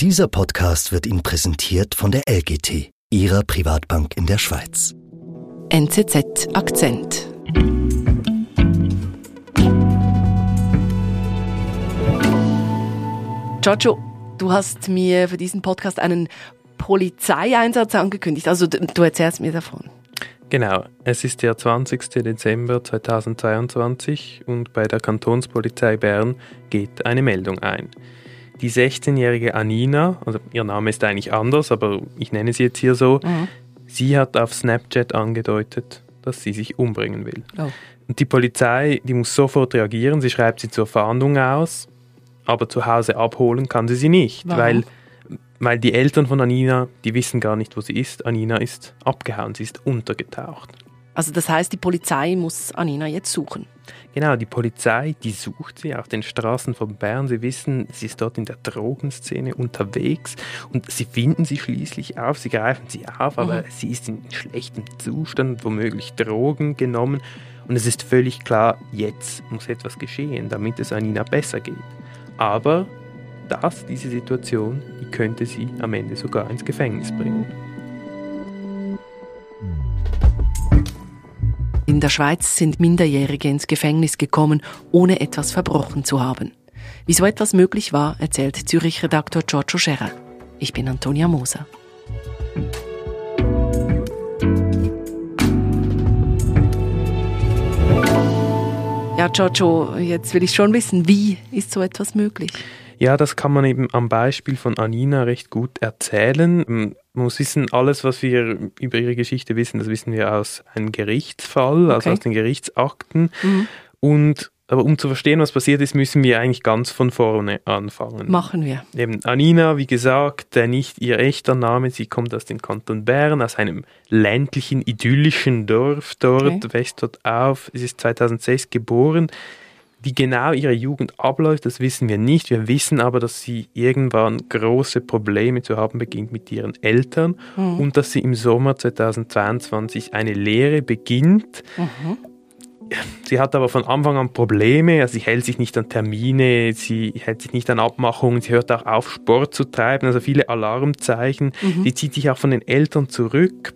Dieser Podcast wird Ihnen präsentiert von der LGT, Ihrer Privatbank in der Schweiz. NZZ Akzent. Giorgio, du hast mir für diesen Podcast einen Polizeieinsatz angekündigt. Also du erzählst mir davon. Genau, es ist der 20. Dezember 2022 und bei der Kantonspolizei Bern geht eine Meldung ein. Die 16-jährige Anina, also ihr Name ist eigentlich anders, aber ich nenne sie jetzt hier so, mhm. sie hat auf Snapchat angedeutet, dass sie sich umbringen will. Oh. Und die Polizei, die muss sofort reagieren, sie schreibt sie zur Fahndung aus, aber zu Hause abholen kann sie sie nicht, Warum? weil weil die Eltern von Anina, die wissen gar nicht, wo sie ist. Anina ist abgehauen, sie ist untergetaucht. Also das heißt, die Polizei muss Anina jetzt suchen. Genau, die Polizei, die sucht sie auf den Straßen von Bern. Sie wissen, sie ist dort in der Drogenszene unterwegs und sie finden sie schließlich auf, sie greifen sie auf, aber mhm. sie ist in schlechtem Zustand, womöglich Drogen genommen. Und es ist völlig klar, jetzt muss etwas geschehen, damit es Anina besser geht. Aber das, diese Situation, die könnte sie am Ende sogar ins Gefängnis bringen. In der Schweiz sind Minderjährige ins Gefängnis gekommen, ohne etwas verbrochen zu haben. Wie so etwas möglich war, erzählt Zürich-Redaktor Giorgio Scherer. Ich bin Antonia Moser. Ja, Giorgio, jetzt will ich schon wissen, wie ist so etwas möglich? Ja, das kann man eben am Beispiel von Anina recht gut erzählen. Man muss wissen, alles, was wir über ihre Geschichte wissen, das wissen wir aus einem Gerichtsfall, also okay. also aus den Gerichtsakten. Mhm. Und aber um zu verstehen, was passiert ist, müssen wir eigentlich ganz von vorne anfangen. Machen wir. Eben Anina, wie gesagt, nicht ihr echter Name, sie kommt aus dem Kanton Bern, aus einem ländlichen, idyllischen Dorf dort, okay. wächst dort auf. Sie ist 2006 geboren. Wie genau ihre Jugend abläuft, das wissen wir nicht. Wir wissen aber, dass sie irgendwann große Probleme zu haben beginnt mit ihren Eltern mhm. und dass sie im Sommer 2022 eine Lehre beginnt. Mhm. Sie hat aber von Anfang an Probleme, also sie hält sich nicht an Termine, sie hält sich nicht an Abmachungen, sie hört auch auf, Sport zu treiben, also viele Alarmzeichen. Mhm. Sie zieht sich auch von den Eltern zurück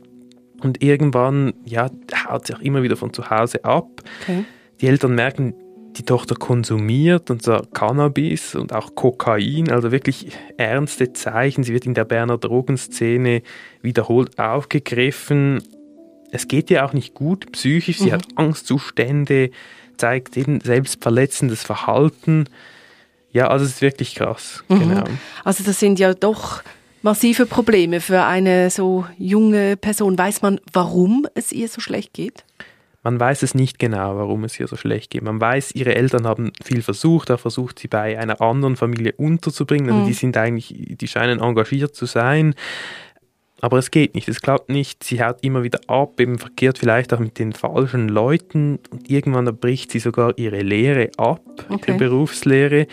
und irgendwann, ja, haut sie auch immer wieder von zu Hause ab. Okay. Die Eltern merken, die Tochter konsumiert und zwar Cannabis und auch Kokain, also wirklich ernste Zeichen. Sie wird in der Berner Drogenszene wiederholt aufgegriffen. Es geht ihr auch nicht gut psychisch, sie mhm. hat Angstzustände, zeigt eben selbstverletzendes Verhalten. Ja, also es ist wirklich krass. Mhm. Genau. Also das sind ja doch massive Probleme für eine so junge Person. Weiß man, warum es ihr so schlecht geht? Man weiß es nicht genau, warum es ihr so schlecht geht. Man weiß, ihre Eltern haben viel versucht, auch versucht, sie bei einer anderen Familie unterzubringen. Also mhm. die sind eigentlich, die scheinen engagiert zu sein. Aber es geht nicht, es klappt nicht. Sie haut immer wieder ab, eben verkehrt vielleicht auch mit den falschen Leuten und irgendwann bricht sie sogar ihre Lehre ab, okay. ihre Berufslehre.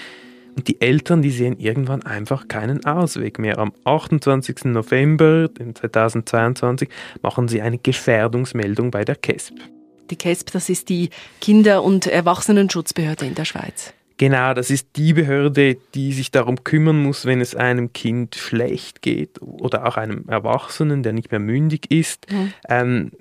Und die Eltern, die sehen irgendwann einfach keinen Ausweg mehr. Am 28. November 2022 machen sie eine Gefährdungsmeldung bei der KESB. Die KESB, das ist die Kinder- und Erwachsenenschutzbehörde in der Schweiz. Genau, das ist die Behörde, die sich darum kümmern muss, wenn es einem Kind schlecht geht oder auch einem Erwachsenen, der nicht mehr mündig ist. Mhm. Ähm,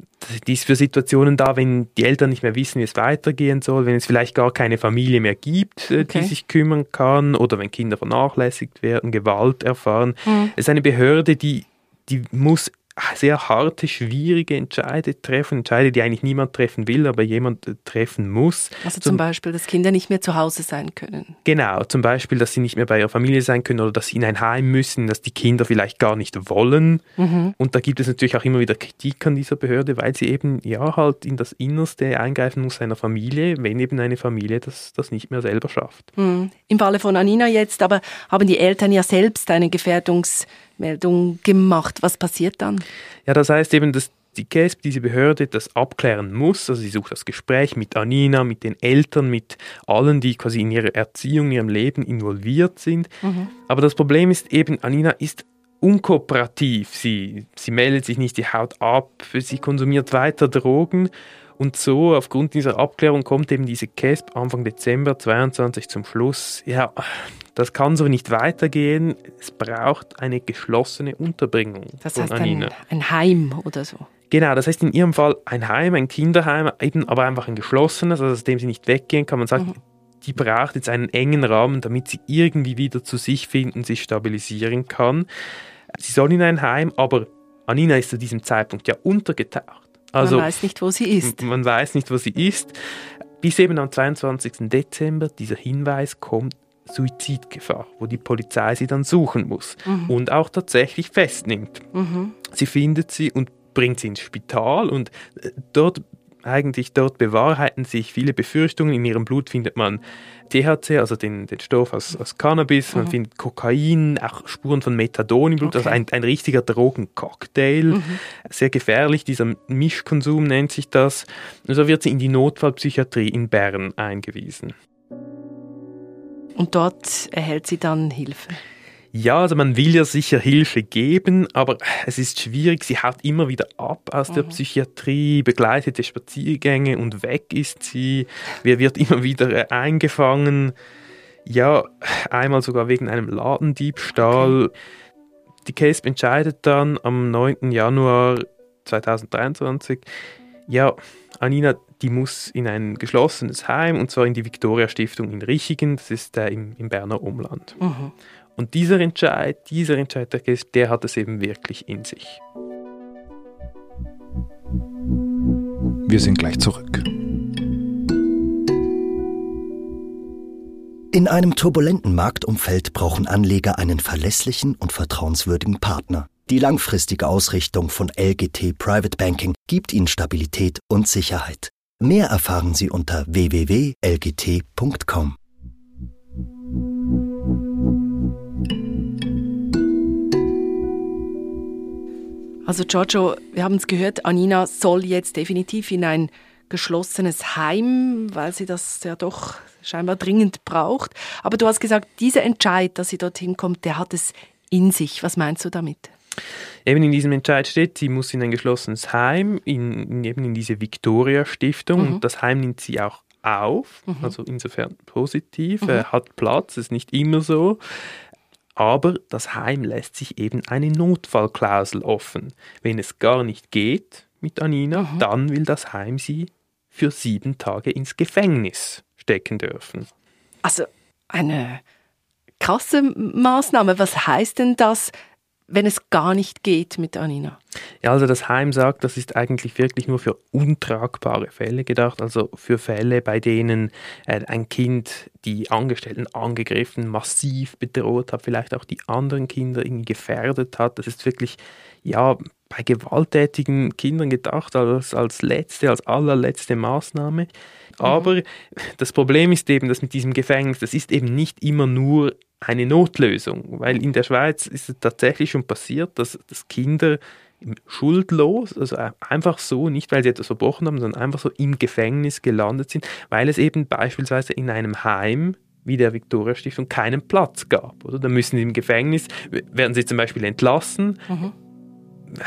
die ist für Situationen da, wenn die Eltern nicht mehr wissen, wie es weitergehen soll, wenn es vielleicht gar keine Familie mehr gibt, äh, okay. die sich kümmern kann oder wenn Kinder vernachlässigt werden, Gewalt erfahren. Mhm. Es ist eine Behörde, die, die muss sehr harte, schwierige Entscheide treffen, Entscheide, die eigentlich niemand treffen will, aber jemand äh, treffen muss. Also zum, zum, Beispiel, dass Kinder nicht mehr zu Hause sein können. Genau, zum Beispiel, dass sie nicht mehr bei ihrer Familie sein können oder dass sie in ein Heim müssen, dass die Kinder vielleicht gar nicht wollen. Mhm. Und da gibt es natürlich auch immer wieder Kritik an dieser Behörde, weil sie eben ja halt in das Innerste eingreifen muss einer Familie, wenn eben eine Familie das, das nicht mehr selber schafft. Mhm. Im Falle von Anina jetzt, aber haben die Eltern ja selbst eine Gefährdungs- Meldung gemacht. Was passiert dann? Ja, das heißt eben, dass die KESB, diese Behörde, das abklären muss. Also sie sucht das Gespräch mit Anina, mit den Eltern, mit allen, die quasi in ihrer Erziehung, in ihrem Leben involviert sind. Mhm. Aber das Problem ist eben, Anina ist unkooperativ. Sie, sie meldet sich nicht, die haut ab, sie konsumiert weiter Drogen Und so, aufgrund dieser Abklärung, kommt eben diese CASP Anfang Dezember 22 zum Schluss, ja, das kann so nicht weitergehen. Es braucht eine geschlossene Unterbringung das heißt Anina. Ein, ein Heim oder so. Genau, das heißt in ihrem Fall ein Heim, ein Kinderheim, eben aber einfach ein geschlossenes, also aus dem sie nicht weggehen kann. Man sagt, mhm. die braucht jetzt einen engen Rahmen, damit sie irgendwie wieder zu sich finden, sich stabilisieren kann. Sie soll in ein Heim, aber Anina ist zu diesem Zeitpunkt ja untergetaucht. Also, man weiß nicht, wo sie ist. Man weiß nicht, wo sie ist. Bis eben am 22. Dezember dieser Hinweis kommt, Suizidgefahr, wo die Polizei sie dann suchen muss mhm. und auch tatsächlich festnimmt. Mhm. Sie findet sie und bringt sie ins Spital und äh, dort eigentlich dort bewahrheiten sich viele Befürchtungen. In ihrem Blut findet man THC, also den, den Stoff aus, aus Cannabis, man mhm. findet Kokain, auch Spuren von Methadon im Blut, also okay. also ein, ein richtiger Drogencocktail. Mhm. Sehr gefährlich, dieser Mischkonsum nennt sich das. Und so wird sie in die Notfallpsychiatrie in Bern eingewiesen. Und dort erhält sie dann Hilfe. Ja, also man will ja sicher Hilfe geben, aber es ist schwierig. Sie haut immer wieder ab aus mhm. der Psychiatrie, begleitete Spaziergänge und weg ist sie. Wer wird immer wieder äh, eingefangen? Ja, einmal sogar wegen einem Ladendiebstahl. Okay. Die Case entscheidet dann am 9. Januar 2023, ja, Anina, die muss in ein geschlossenes Heim und zwar in die Victoria Stiftung in Richigen, das ist äh, im, im Berner Umland. Mhm. Und dieser Entscheid, dieser Entscheid der der hat es eben wirklich in sich. Wir sind gleich zurück. In einem turbulenten Marktumfeld brauchen Anleger einen verlässlichen und vertrauenswürdigen Partner. Die langfristige Ausrichtung von LGT Private Banking gibt Ihnen Stabilität und Sicherheit. Mehr erfahren Sie unter www.lgt.com. Also Giorgio, wir haben es gehört, Anina soll jetzt definitiv in ein geschlossenes Heim, weil sie das ja doch scheinbar dringend braucht. Aber du hast gesagt, dieser Entscheid, dass sie dorthin kommt, der hat es in sich. Was meinst du damit? Eben in diesem Entscheid steht, sie muss in ein geschlossenes Heim, in, eben in diese Victoria-Stiftung. Mhm. Und das Heim nimmt sie auch auf, mhm. also insofern positiv, mhm. er hat Platz, ist nicht immer so. Aber das Heim lässt sich eben eine Notfallklausel offen. Wenn es gar nicht geht mit Anina, mhm. dann will das Heim sie für sieben Tage ins Gefängnis stecken dürfen. Also eine krasse Maßnahme. Was heißt denn das? Wenn es gar nicht geht mit Anina? Ja, also das Heim sagt, das ist eigentlich wirklich nur für untragbare Fälle gedacht, also für Fälle, bei denen äh, ein Kind die Angestellten angegriffen, massiv bedroht hat, vielleicht auch die anderen Kinder irgendwie gefährdet hat. Das ist wirklich, ja, bei gewalttätigen Kindern gedacht, als, als letzte, als allerletzte Maßnahme. Mhm. Aber das Problem ist eben, dass mit diesem Gefängnis, das ist eben nicht immer nur eine Notlösung, weil in der Schweiz ist es tatsächlich schon passiert, dass, dass Kinder schuldlos, also einfach so, nicht weil sie etwas verbrochen haben, sondern einfach so im Gefängnis gelandet sind, weil es eben beispielsweise in einem Heim wie der Victoria Stiftung keinen Platz gab. Oder? Da müssen sie im Gefängnis, werden sie zum Beispiel entlassen, mhm.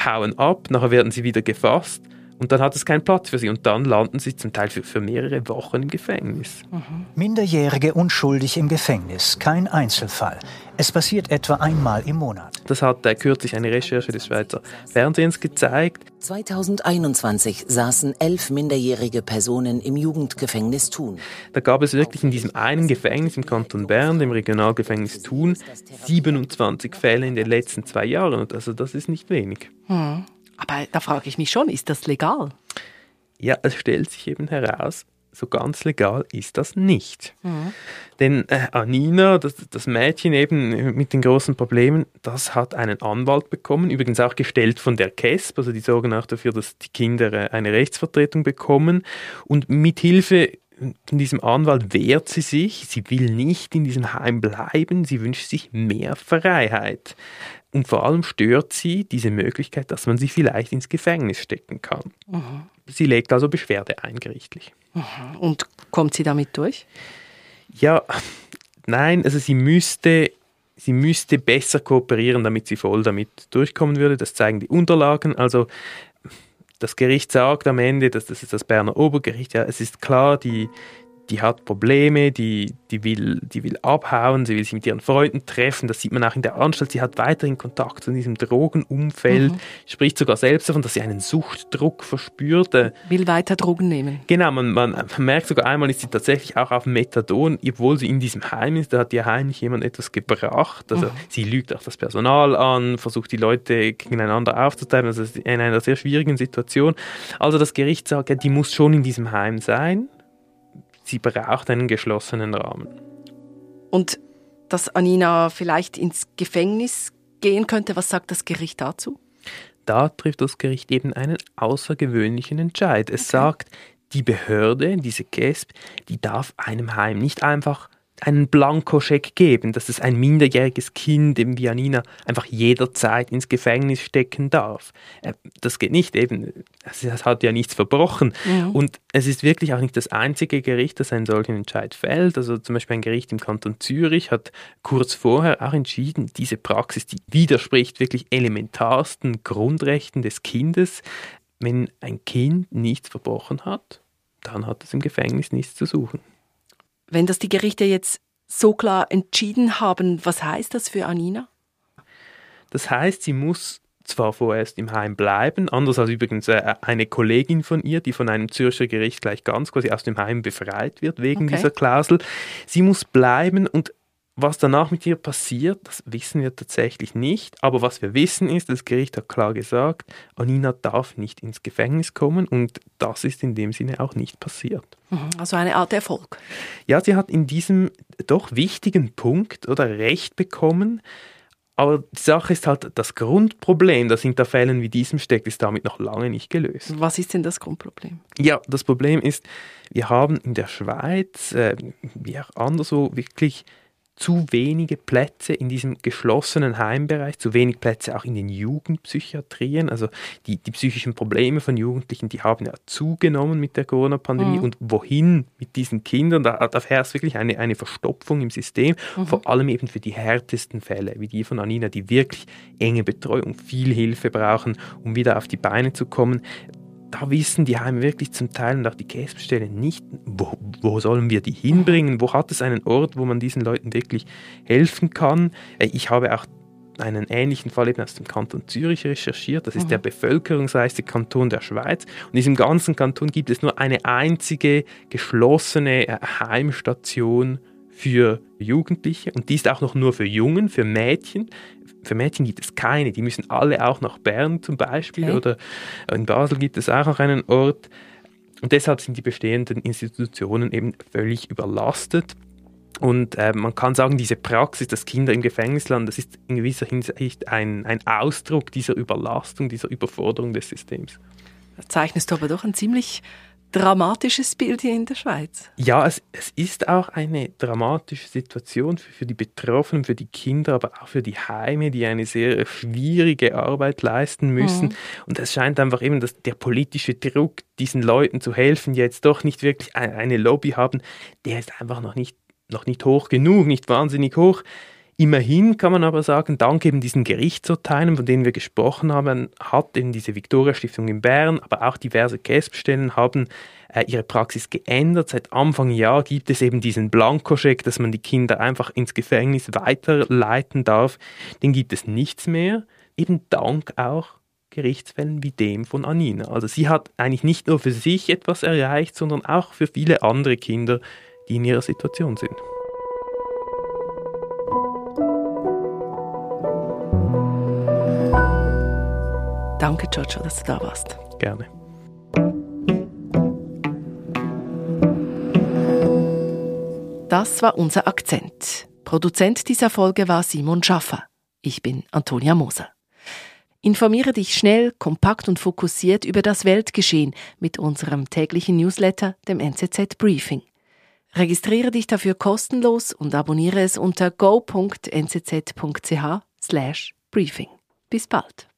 hauen ab, nachher werden sie wieder gefasst und dann hat es keinen Platz für sie. Und dann landen sie zum Teil für, für mehrere Wochen im Gefängnis. Mhm. Minderjährige unschuldig im Gefängnis. Kein Einzelfall. Es passiert etwa einmal im Monat. Das hat äh, kürzlich eine Recherche des Schweizer Fernsehens gezeigt. 2021 saßen elf minderjährige Personen im Jugendgefängnis Thun. Da gab es wirklich in diesem einen Gefängnis im Kanton Bern, dem Regionalgefängnis Thun, 27 Fälle in den letzten zwei Jahren. Also das ist nicht wenig. Mhm. Aber da frage ich mich schon, ist das legal? Ja, es stellt sich eben heraus, so ganz legal ist das nicht. Mhm. Denn äh, Anina, das, das, Mädchen eben mit den großen Problemen, das hat einen Anwalt bekommen, übrigens auch gestellt von der KESP, also die sorgen auch dafür, dass die Kinder äh, eine Rechtsvertretung bekommen. Und mit Hilfe von diesem Anwalt wehrt sie sich, sie will nicht in diesem Heim bleiben, sie wünscht sich mehr Freiheit. Und vor allem stört sie diese Möglichkeit, dass man sie vielleicht ins Gefängnis stecken kann. Mhm. Sie legt also Beschwerde ein gerichtlich. Mhm. Und kommt sie damit durch? Ja, nein, also sie müsste, sie müsste besser kooperieren, damit sie voll damit durchkommen würde. Das zeigen die Unterlagen. Also das Gericht sagt am Ende, dass das ist das Berner Obergericht, ja, es ist klar, die, die hat Probleme, die, die, will, die will abhauen, sie will sich mit ihren Freunden treffen. Das sieht man auch in der Anstalt. Sie hat weiterhin Kontakt zu diesem Drogenumfeld, mhm. spricht sogar selbst davon, dass sie einen Suchtdruck verspürt. Will weiter Drogen nehmen. Genau, man, man, man merkt sogar einmal, ist sie tatsächlich auch auf Methadon, obwohl sie in diesem Heim ist, da hat ihr heimlich jemand etwas gebracht. Also mhm. sie lügt auch das Personal an, versucht die Leute gegeneinander aufzuteilen, also in einer sehr schwierigen Situation. Also das Gericht sagt, ja, die muss schon in diesem Heim sein sie braucht einen geschlossenen Rahmen. Und dass Anina vielleicht ins Gefängnis gehen könnte, was sagt das Gericht dazu? Da trifft das Gericht eben einen außergewöhnlichen Entscheid. Es okay. sagt, die Behörde, diese GESP, die darf einem Heim nicht einfach einen Blankoscheck geben, dass es ein minderjähriges Kind, wie Janina, einfach jederzeit ins Gefängnis stecken darf. Äh, das geht nicht, eben, es hat ja nichts verbrochen. Ja. Und es ist wirklich auch nicht das einzige Gericht, das einen solchen Entscheid fällt. Also zum Beispiel ein Gericht im Kanton Zürich hat kurz vorher auch entschieden, diese Praxis, die widerspricht wirklich elementarsten Grundrechten des Kindes. Wenn ein Kind nichts verbrochen hat, dann hat es im Gefängnis nichts zu suchen. Wenn das die Gerichte jetzt so klar entschieden haben, was heißt das für Anina? Das heißt, sie muss zwar vorerst im Heim bleiben, anders als übrigens äh, eine Kollegin von ihr, die von einem Zürcher Gericht gleich ganz quasi aus dem Heim befreit wird wegen okay. dieser Klausel. Sie muss bleiben und was danach mit ihr passiert, das wissen wir tatsächlich nicht. Aber was wir wissen ist, das Gericht hat klar gesagt, Anina darf nicht ins Gefängnis kommen und das ist in dem Sinne auch nicht passiert. Mhm, also eine Art Erfolg. Ja, sie hat in diesem doch wichtigen Punkt oder Recht bekommen. Aber die Sache ist halt, das Grundproblem, das hinter Fällen wie diesem steckt, ist damit noch lange nicht gelöst. Was ist denn das Grundproblem? Ja, das Problem ist, wir haben in der Schweiz, äh, wie auch anderswo, wirklich zu wenige Plätze in diesem geschlossenen Heimbereich, zu wenig Plätze auch in den Jugendpsychiatrien. Also die, die psychischen Probleme von Jugendlichen, die haben ja zugenommen mit der Corona-Pandemie. Mhm. Und wohin mit diesen Kindern? Da, da herrscht wirklich eine, eine Verstopfung im System, mhm. vor allem eben für die härtesten Fälle, wie die von Anina, die wirklich enge Betreuung, viel Hilfe brauchen, um wieder auf die Beine zu kommen da wissen die Heime wirklich zum Teil und auch die Käsestellen nicht, wo, wo, sollen wir die hinbringen, wo hat es einen Ort, wo man diesen Leuten wirklich helfen kann. Äh, ich habe auch einen ähnlichen Fall eben aus dem Kanton Zürich recherchiert. Das ist mhm. der bevölkerungsreichste Kanton der Schweiz. Und in diesem ganzen Kanton gibt es nur eine einzige geschlossene äh, Heimstation für Jugendliche und die ist auch noch nur für Jungen, für Mädchen. Für Mädchen gibt es keine, die müssen alle auch nach Bern zum Beispiel okay. oder in Basel gibt es auch noch einen Ort. Und deshalb sind die bestehenden Institutionen eben völlig überlastet. Und äh, man kann sagen, diese Praxis, dass Kinder im Gefängnis landen, das ist in gewisser Hinsicht ein, ein Ausdruck dieser Überlastung, dieser Überforderung des Systems. Da zeichnest du aber doch ein ziemlich dramatisches Bild hier in der Schweiz. Ja, es, es ist auch eine dramatische Situation für, für, die Betroffenen, für die Kinder, aber auch für die Heime, die eine sehr schwierige Arbeit leisten müssen. Mhm. Und es scheint einfach eben, dass der politische Druck, diesen Leuten zu helfen, die jetzt doch nicht wirklich eine Lobby haben, der ist einfach noch nicht, noch nicht hoch genug, nicht wahnsinnig hoch. Immerhin kann man aber sagen, dank eben diesen Gerichtsurteilen, von denen wir gesprochen haben, hat eben diese Victoria Stiftung in Bern, aber auch diverse CASP-Stellen haben äh, ihre Praxis geändert. Seit Anfang Jahr gibt es eben diesen Blankoscheck, dass man die Kinder einfach ins Gefängnis weiterleiten darf. Den gibt es nichts mehr, eben dank auch Gerichtsfällen wie dem von Anina. Also sie hat eigentlich nicht nur für sich etwas erreicht, sondern auch für viele andere Kinder, die in ihrer Situation sind. Danke, Giorgio, dass du da warst. Gerne. Das war unser Akzent. Produzent dieser Folge war Simon Schaffer. Ich bin Antonia Moser. Informiere dich schnell, kompakt und fokussiert über das Weltgeschehen mit unserem täglichen Newsletter, dem NZZ Briefing. Registriere dich dafür kostenlos und abonniere es unter go.nzz.ch/briefing. Bis bald.